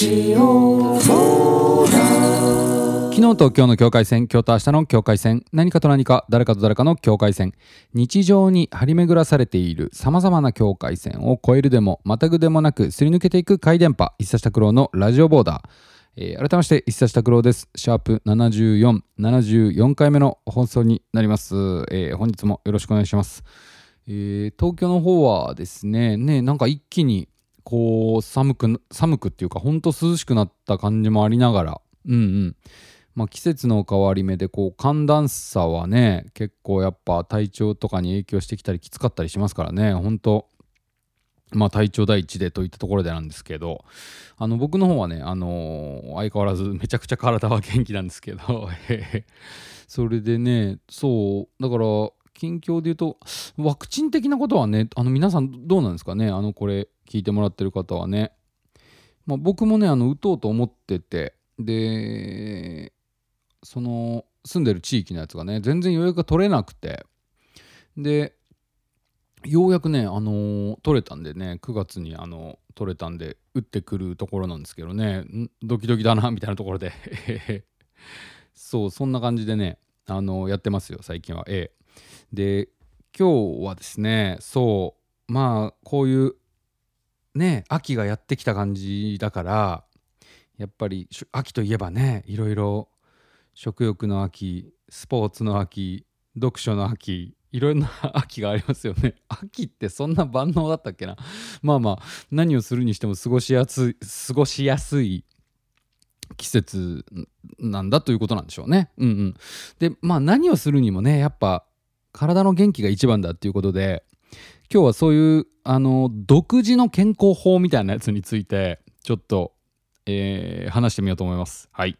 ジオ昨日と今日の境界線、今日と明日の境界線、何かと何か、誰かと誰かの境界線、日常に張り巡らされている様々な境界線を越えるでも、またぐでもなく、すり抜けていく回電波、一冊拓郎のラジオボーダー。えー改めまして、一冊拓郎です。シャープ74、74回目の放送になります。えー本日もよろしくお願いします。えー東京の方はですね、ね、なんか一気に、こう、寒く、寒くっていうか、ほんと涼しくなった感じもありながら、うんうん。まあ、季節の変わり目でこう寒暖差はね結構やっぱ体調とかに影響してきたりきつかったりしますからね。本当まあ体調第一でといったところでなんですけど。あの僕の方はねあのー相変わらずめちゃくちゃ体は元気なんですけど。それでねそうだから近況で言うとワクチン的なことはねあの皆さんどうなんですかね？あのこれ聞いてもらってる方はね、まあ、僕もねあの打とうと思っててでその住んでる地域のやつがね全然予約が取れなくてでようやくね、あのー取れたんでね9月にあの取れたんで打ってくるところなんですけどね。ドキドキだなみたいなところで。そうそんな感じでね、あのやってますよ最近は。ええ。で今日はですねそうまあこういうね秋がやってきた感じだからやっぱり秋といえばねいろいろ食欲の秋スポーツの秋読書の秋いろんな秋がありますよね。秋ってそんな万能だったっけな？まあまあ何をするにしても過ごしやすい過ごしやすい季節なんだということなんでしょうね。うんうん。でまあ何をするにもねやっぱ体の元気が一番だっていうことで今日はそういうあの独自の健康法みたいなやつについてちょっとえー話してみようと思います。はい。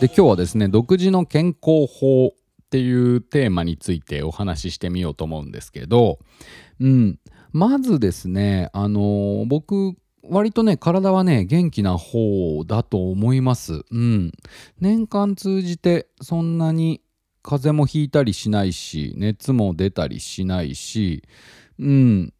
で今日はですね独自の健康法っていうテーマについてお話ししてみようと思うんですけど、うん、まずですねあの僕割とね体はね元気な方だと思います。うん、年間通じてそんなに風邪もひいたりしないし熱も出たりしないし、うん、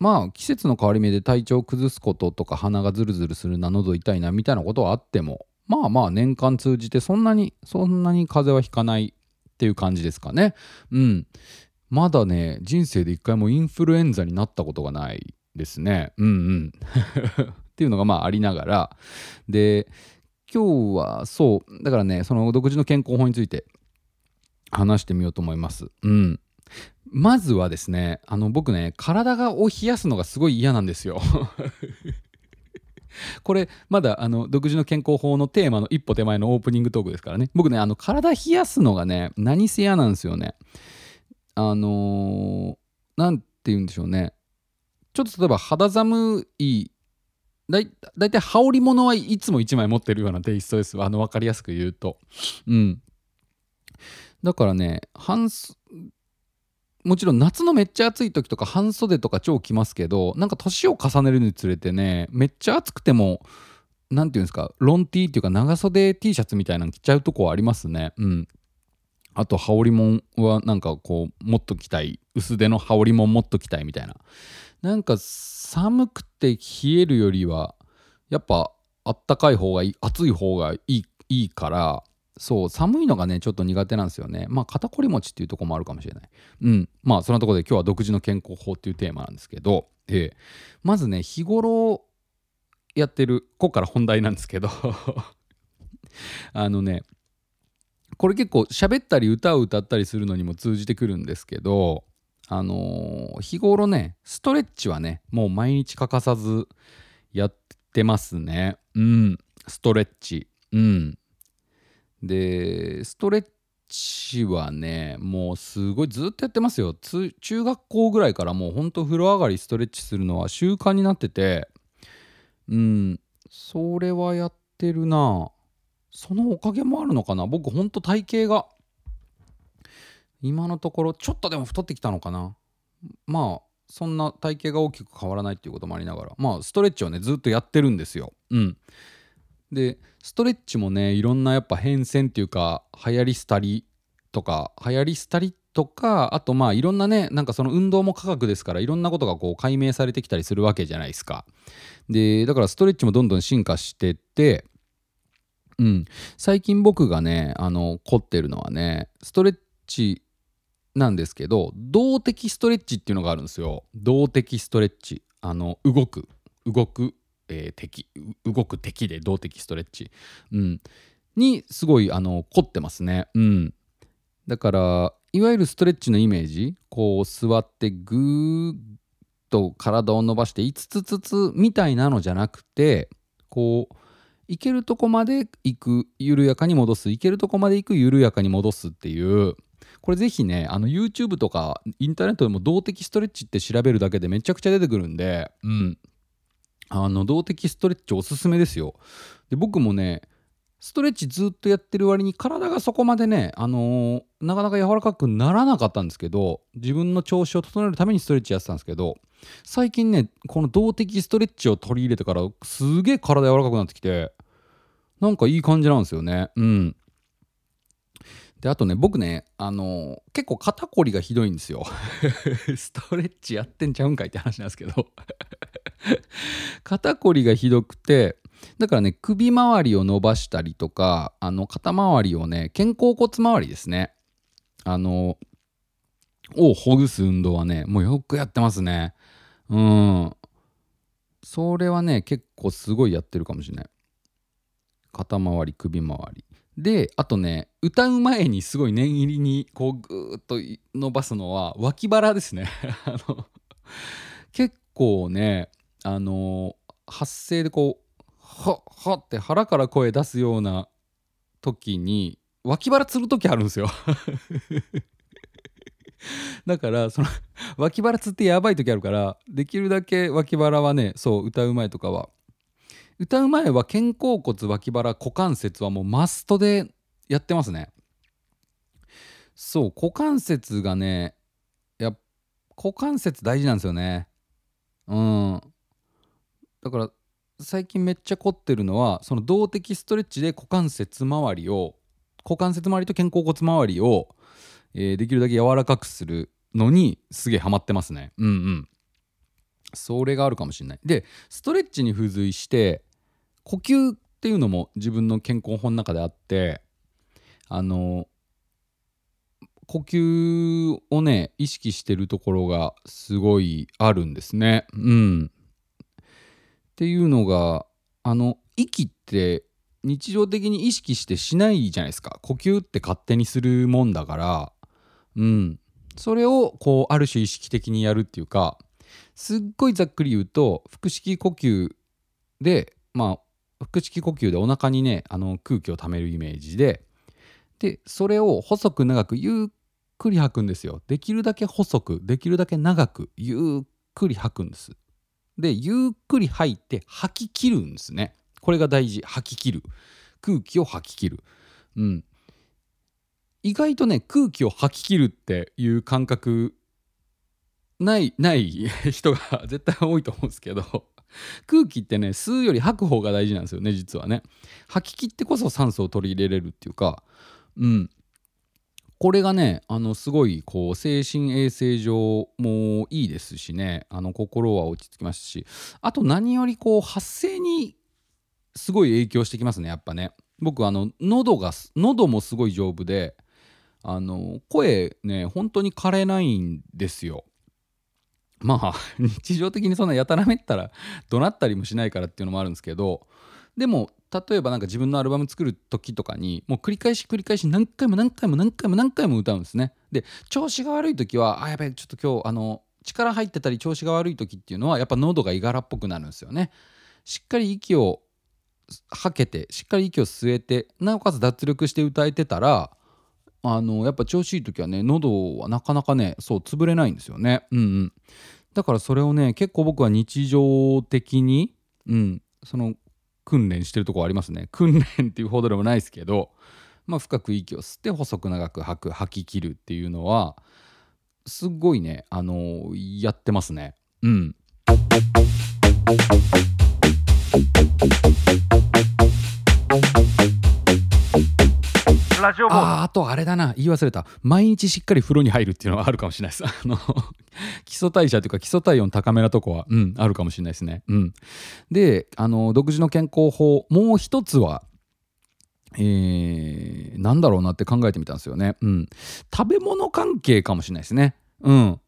まあ季節の変わり目で体調を崩すこととか鼻がズルズルするな喉痛いなみたいなことはあってもまあまあ年間通じてそんなにそんなに風邪はひかないっていう感じですかね。うん。まだね人生で一回もインフルエンザになったことがないですね。うんうん。っていうのがまあありながらで今日はそうだからねその独自の健康法について話してみようと思います。うん。まずはですねあの僕ね体を冷やすのがすごい嫌なんですよ。これまだあの独自の健康法のテーマの一歩手前のオープニングトークですからね。僕ねあの体冷やすのがね何せ嫌なんですよね。あのーて言うんでしょうね。ちょっと例えば肌寒いだいだいたい羽織物はいつも1枚持ってるようなテイストですあの分かりやすく言うと。うん。だからね半もちろん夏のめっちゃ暑い時とか半袖とか超着ますけどなんか年を重ねるにつれてねめっちゃ暑くてもなんていうんですかロン T っていうか長袖 T シャツみたいなの着ちゃうとこはありますね。うん。あと羽織もんはなんかこうもっと着たい。薄手の羽織もんもっと着たいみたいな。なんか寒くて冷えるよりはやっぱあったかい方がいい暑い方がいいいいからそう寒いのがねちょっと苦手なんですよね。まあ肩こり持ちっていうところもあるかもしれない。うん。まあそんなところで今日は独自の健康法っていうテーマなんですけど、ええ。まずね日頃やってるここから本題なんですけど あのねこれ結構喋ったり歌を歌ったりするのにも通じてくるんですけどあのー日頃ねストレッチはねもう毎日欠かさずやってますね。うん。ストレッチ。うん。でストレッチはねもうすごいずっとやってますよ。中学校ぐらいからもうほんと風呂上がりストレッチするのは習慣になってて。うんそれはやってるな。そのおかげもあるのかな。僕ほんと体型が今のところちょっとでも太ってきたのかな。まあそんな体型が大きく変わらないっていうこともありながら。まあストレッチをねずっとやってるんですよ。うん、でストレッチもねいろんなやっぱ変遷っていうか流行り廃りとか流行り廃りとかあとまあいろんなねなんかその運動も科学ですからいろんなことがこう解明されてきたりするわけじゃないですか。でだからストレッチもどんどん進化してってうん。最近僕がねあの凝ってるのはねストレッチなんですけど動的ストレッチっていうのがあるんですよ。動的ストレッチ。あの動く。動く、えー敵動く敵で動的ストレッチ、うん、にすごいあの凝ってますね。うん。だからいわゆるストレッチのイメージこう座ってぐーっと体を伸ばして5つつつみたいなのじゃなくてこう行けるとこまで行く緩やかに戻す。行けるとこまで行く緩やかに戻すっていう。これぜひねあの YouTube とかインターネットでも動的ストレッチって調べるだけでめちゃくちゃ出てくるんでうん。あの動的ストレッチおすすめですよ。で僕もねストレッチずっとやってる割に体がそこまでね、あのーなかなか柔らかくならなかったんですけど自分の調子を整えるためにストレッチやってたんですけど最近ねこの動的ストレッチを取り入れてからすげえ体柔らかくなってきてなんかいい感じなんですよね。うん。であとね僕ねあの結構肩こりがひどいんですよ。ストレッチやってんちゃうんかいって話なんですけど。肩こりがひどくてだからね首周りを伸ばしたりとかあの肩周りをね肩甲骨周りですね。あのをほぐす運動はねもうよくやってますね。うん。それはね結構すごいやってるかもしれない。肩周り首周り。であとね歌う前にすごい念入りにこうぐーっと伸ばすのは脇腹ですね。あの結構ねあの発声でこうはっはって腹から声出すような時に脇腹つる時あるんですよ。だからその脇腹つってやばい時あるからできるだけ脇腹はねそう歌う前とかは歌う前は肩甲骨脇腹股関節はもうマストでやってますね。そう股関節がねや股関節大事なんですよね。うん。だから最近めっちゃ凝ってるのはその動的ストレッチで股関節周りを股関節周りと肩甲骨周りを、えーできるだけ柔らかくするのにすげえハマってますね。うんうん。それがあるかもしれない。でストレッチに付随して呼吸っていうのも自分の健康法の中であってあの呼吸をね意識してるところがすごいあるんですね。うん。っていうのがあの息って日常的に意識してしないじゃないですか。呼吸って勝手にするもんだから。うん。それをこうある種意識的にやるっていうかすっごいざっくり言うと腹式呼吸でまあ腹式呼吸でお腹にねあの空気をためるイメージで。でそれを細く長くゆっくり吐くんですよ。できるだけ細くできるだけ長くゆっくり吐くんです。でゆっくり吐いて吐き切るんですね。これが大事。吐き切る。空気を吐き切る。うん。意外とね空気を吐き切るっていう感覚ないない人が絶対多いと思うんですけど。空気ってね吸うより吐く方が大事なんですよね実はね。吐き切ってこそ酸素を取り入れれるっていうかうん。これがねあのすごいこう精神衛生上もいいですしね。あの心は落ち着きますし。あと何よりこう発声にすごい影響してきますねやっぱね。僕あの喉が喉もすごい丈夫であの声ね本当に枯れないんですよ。まあ 日常的にそんなやたらめったら怒鳴ったりもしないからっていうのもあるんですけどでも例えばなんか自分のアルバム作る時とかにもう繰り返し繰り返し何回も何回も何回も何回も歌うんですね。で調子が悪い時はあやべえちょっと今日あの力入ってたり調子が悪い時っていうのはやっぱ喉がいがらっぽくなるんですよね。しっかり息を吐けてしっかり息を吸えてなおかつ脱力して歌えてたらあのやっぱ調子いい時はね喉はなかなかねそう潰れないんですよね。うんうん。だからそれをね結構僕は日常的にうんその訓練してるとこありますね。訓練っていうほどでもないですけどまあ深く息を吸って細く長く吐く吐き切るっていうのはすごいねあのやってますね。うん。ラジオボーああとあれだな。言い忘れた。毎日しっかり風呂に入るっていうのはあるかもしれないです。あの基礎代謝というか基礎体温高めなとこは、うん、あるかもしれないですね、うん、であの独自の健康法もう一つはえー、なんだろうなって考えてみたんですよね、うん、食べ物関係かもしれないですね。うん。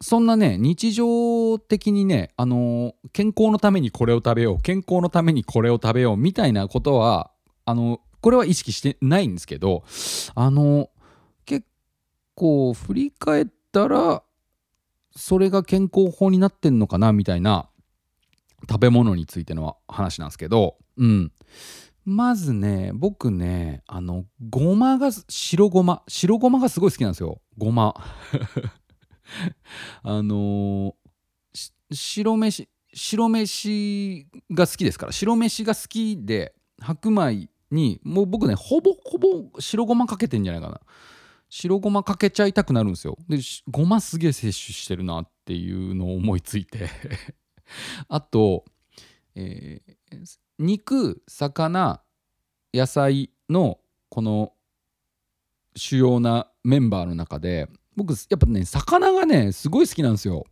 そんなね日常的にねあの健康のためにこれを食べよう健康のためにこれを食べようみたいなことはあのこれは意識してないんですけどあの結構振り返ったらそれが健康法になってんのかなみたいな食べ物についての話なんですけどうん。まずね僕ねあのごまが白ごま。白ごまがすごい好きなんですよ。ごま。あのー白飯白飯が好きですから白飯が好きで白米にもう僕ねほぼほぼ白ごまかけてんじゃないかな。白ごまかけちゃいたくなるんですよ。でごますげえ摂取してるなっていうのを思いついて。あと、えー肉魚野菜のこの主要なメンバーの中で僕やっぱね魚がねすごい好きなんですよ。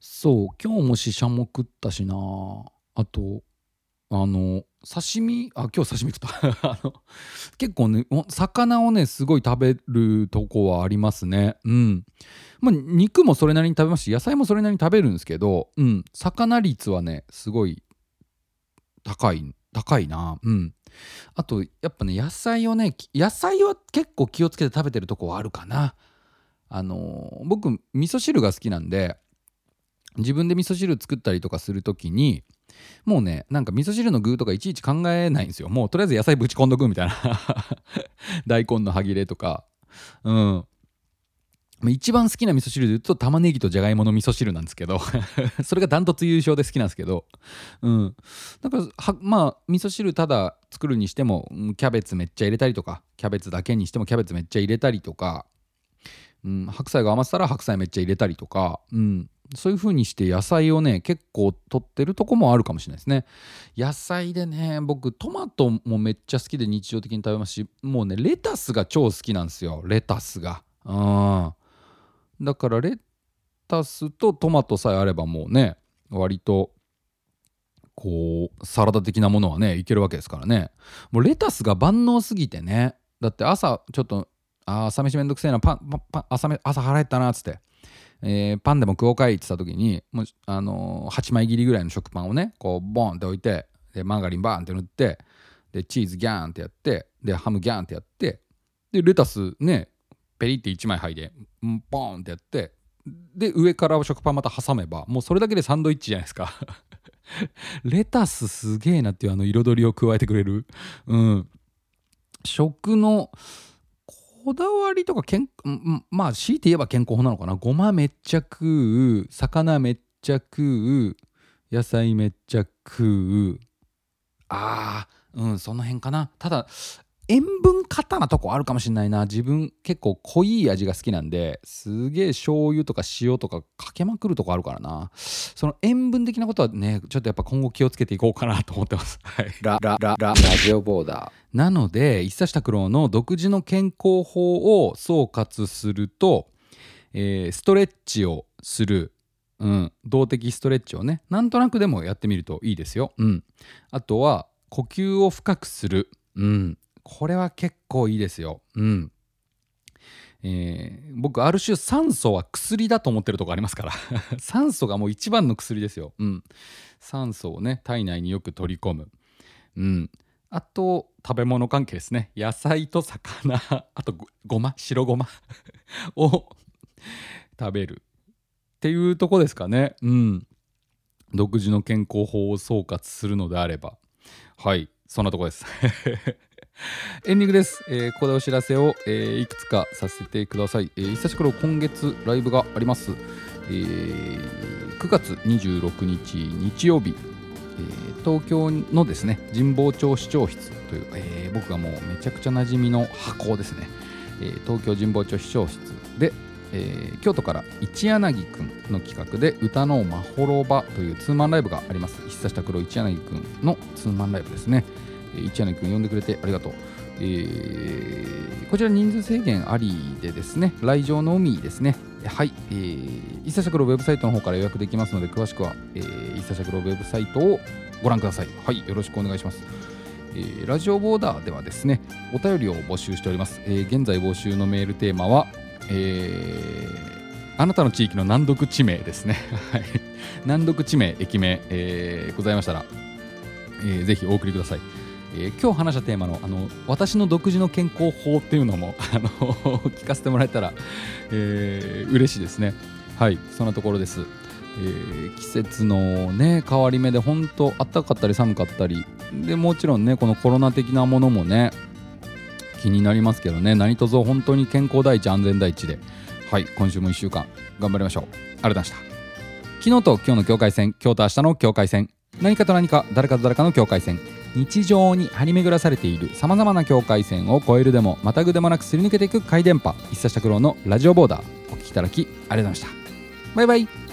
そう今日もししゃも食ったしな。あとあの刺身？あ今日刺身食った。あの結構ね魚をねすごい食べるとこはありますね。うん。まあ肉もそれなりに食べますし野菜もそれなりに食べるんですけどうん。魚率はねすごい高い高いな。うん。あとやっぱね野菜をね野菜は結構気をつけて食べてるとこはあるかな。あのー僕味噌汁が好きなんで自分で味噌汁作ったりとかする時にもうねなんか味噌汁の具とかいちいち考えないんですよ。もうとりあえず野菜ぶち込んどくみたいな。大根の歯切れとか。うん。一番好きな味噌汁で言うと玉ねぎとじゃがいもの味噌汁なんですけど。それがダントツ優勝で好きなんですけど。うん。だからはまあ味噌汁ただ作るにしてもキャベツめっちゃ入れたりとか。キャベツだけにしてもキャベツめっちゃ入れたりとか、うん、白菜が余ったら白菜めっちゃ入れたりとか、うん、そういう風にして野菜をね結構取ってるとこもあるかもしれないですね。野菜でね僕トマトもめっちゃ好きで日常的に食べますしもうねレタスが超好きなんですよ。レタスが。うん。だからレタスとトマトさえあればもうね割とこうサラダ的なものはねいけるわけですからね。もうレタスが万能すぎてね。だって朝ちょっとあ朝飯めんどくせえなパンパンパン朝め朝腹減ったなっつって、えーパンでも食おうかいって言った時にもう、あのー8枚切りぐらいの食パンをねこうボンって置いてでマーガリンバーンって塗ってでチーズギャーンってやってでハムギャーンってやってでレタスねペリって1枚剥いでボーンってやってで上から食パンまた挟めばもうそれだけでサンドイッチじゃないですか。レタスすげえなっていうあの彩りを加えてくれる。うん。食のこだわりとかけんまあ強いて言えば健康法なのかな。ごまめっちゃ食う魚めっちゃ食う野菜めっちゃ食う。あーうんその辺かな。ただ塩分過多なとこあるかもしれないな。自分結構濃い味が好きなんですげえ醤油とか塩とかかけまくるとこあるからな。その塩分的なことはねちょっとやっぱ今後気をつけていこうかなと思ってます。はい。ラララララジオボーダー。なので一冊拓郎の独自の健康法を総括すると、えーストレッチをする、うん、動的ストレッチをね。なんとなくでもやってみるといいですよ。うん、あとは呼吸を深くする、うん、これは結構いいですよ。うん。えー僕ある種酸素は薬だと思ってるとこありますから。酸素がもう一番の薬ですよ。うん、酸素をね体内によく取り込む。うん、あと食べ物関係ですね。野菜と魚 あとごま？白ごま？を食べる。っていうとこですかね。うん。独自の健康法を総括するのであれば。はい。そんなとこです。エンディングです、えーここでお知らせを、えーいくつかさせてください、えー、久しぶり今月ライブがあります、えー9月26日日曜日。えー東京のですね神保町市長室という、えー僕がもうめちゃくちゃ馴染みの箱ですね、えー東京神保町市長室で、え京都から一柳くんの企画で歌のまほろばというツーマンライブがあります。久下黒一柳くんのツーマンライブですね、えー一柳くん呼んでくれてありがとう。えーこちら人数制限ありでですね来場のみですね。はい、えー、伊佐社黒ウェブサイトの方から予約できますので詳しくは、えー、伊佐社黒ウェブサイトをご覧ください。はいよろしくお願いします。えーラジオボーダーではですねお便りを募集しております、えー現在募集のメールテーマは、えーあなたの地域の難読地名ですね。はい。難読地名駅名、えーございましたら、えーぜひお送りください。えー今日話したテーマのあの私の独自の健康法っていうのも あの聞かせてもらえたら、えー嬉しいですね。はいそんなところです、えー季節のね変わり目で本当暖かかったり寒かったりでもちろんねこのコロナ的なものもね気になりますけどね。何卒本当に健康第一安全第一で。はい今週も1週間頑張りましょう。ありがとうございました。昨日と今日の境界線今日と明日の境界線。何かと何か誰かと誰かの境界線。日常に張り巡らされているさまざまな境界線を越えるでもまたぐでもなくすり抜けていく回電波一茶拓郎のラジオボーダー。お聴きいただきありがとうございました。バイバイ。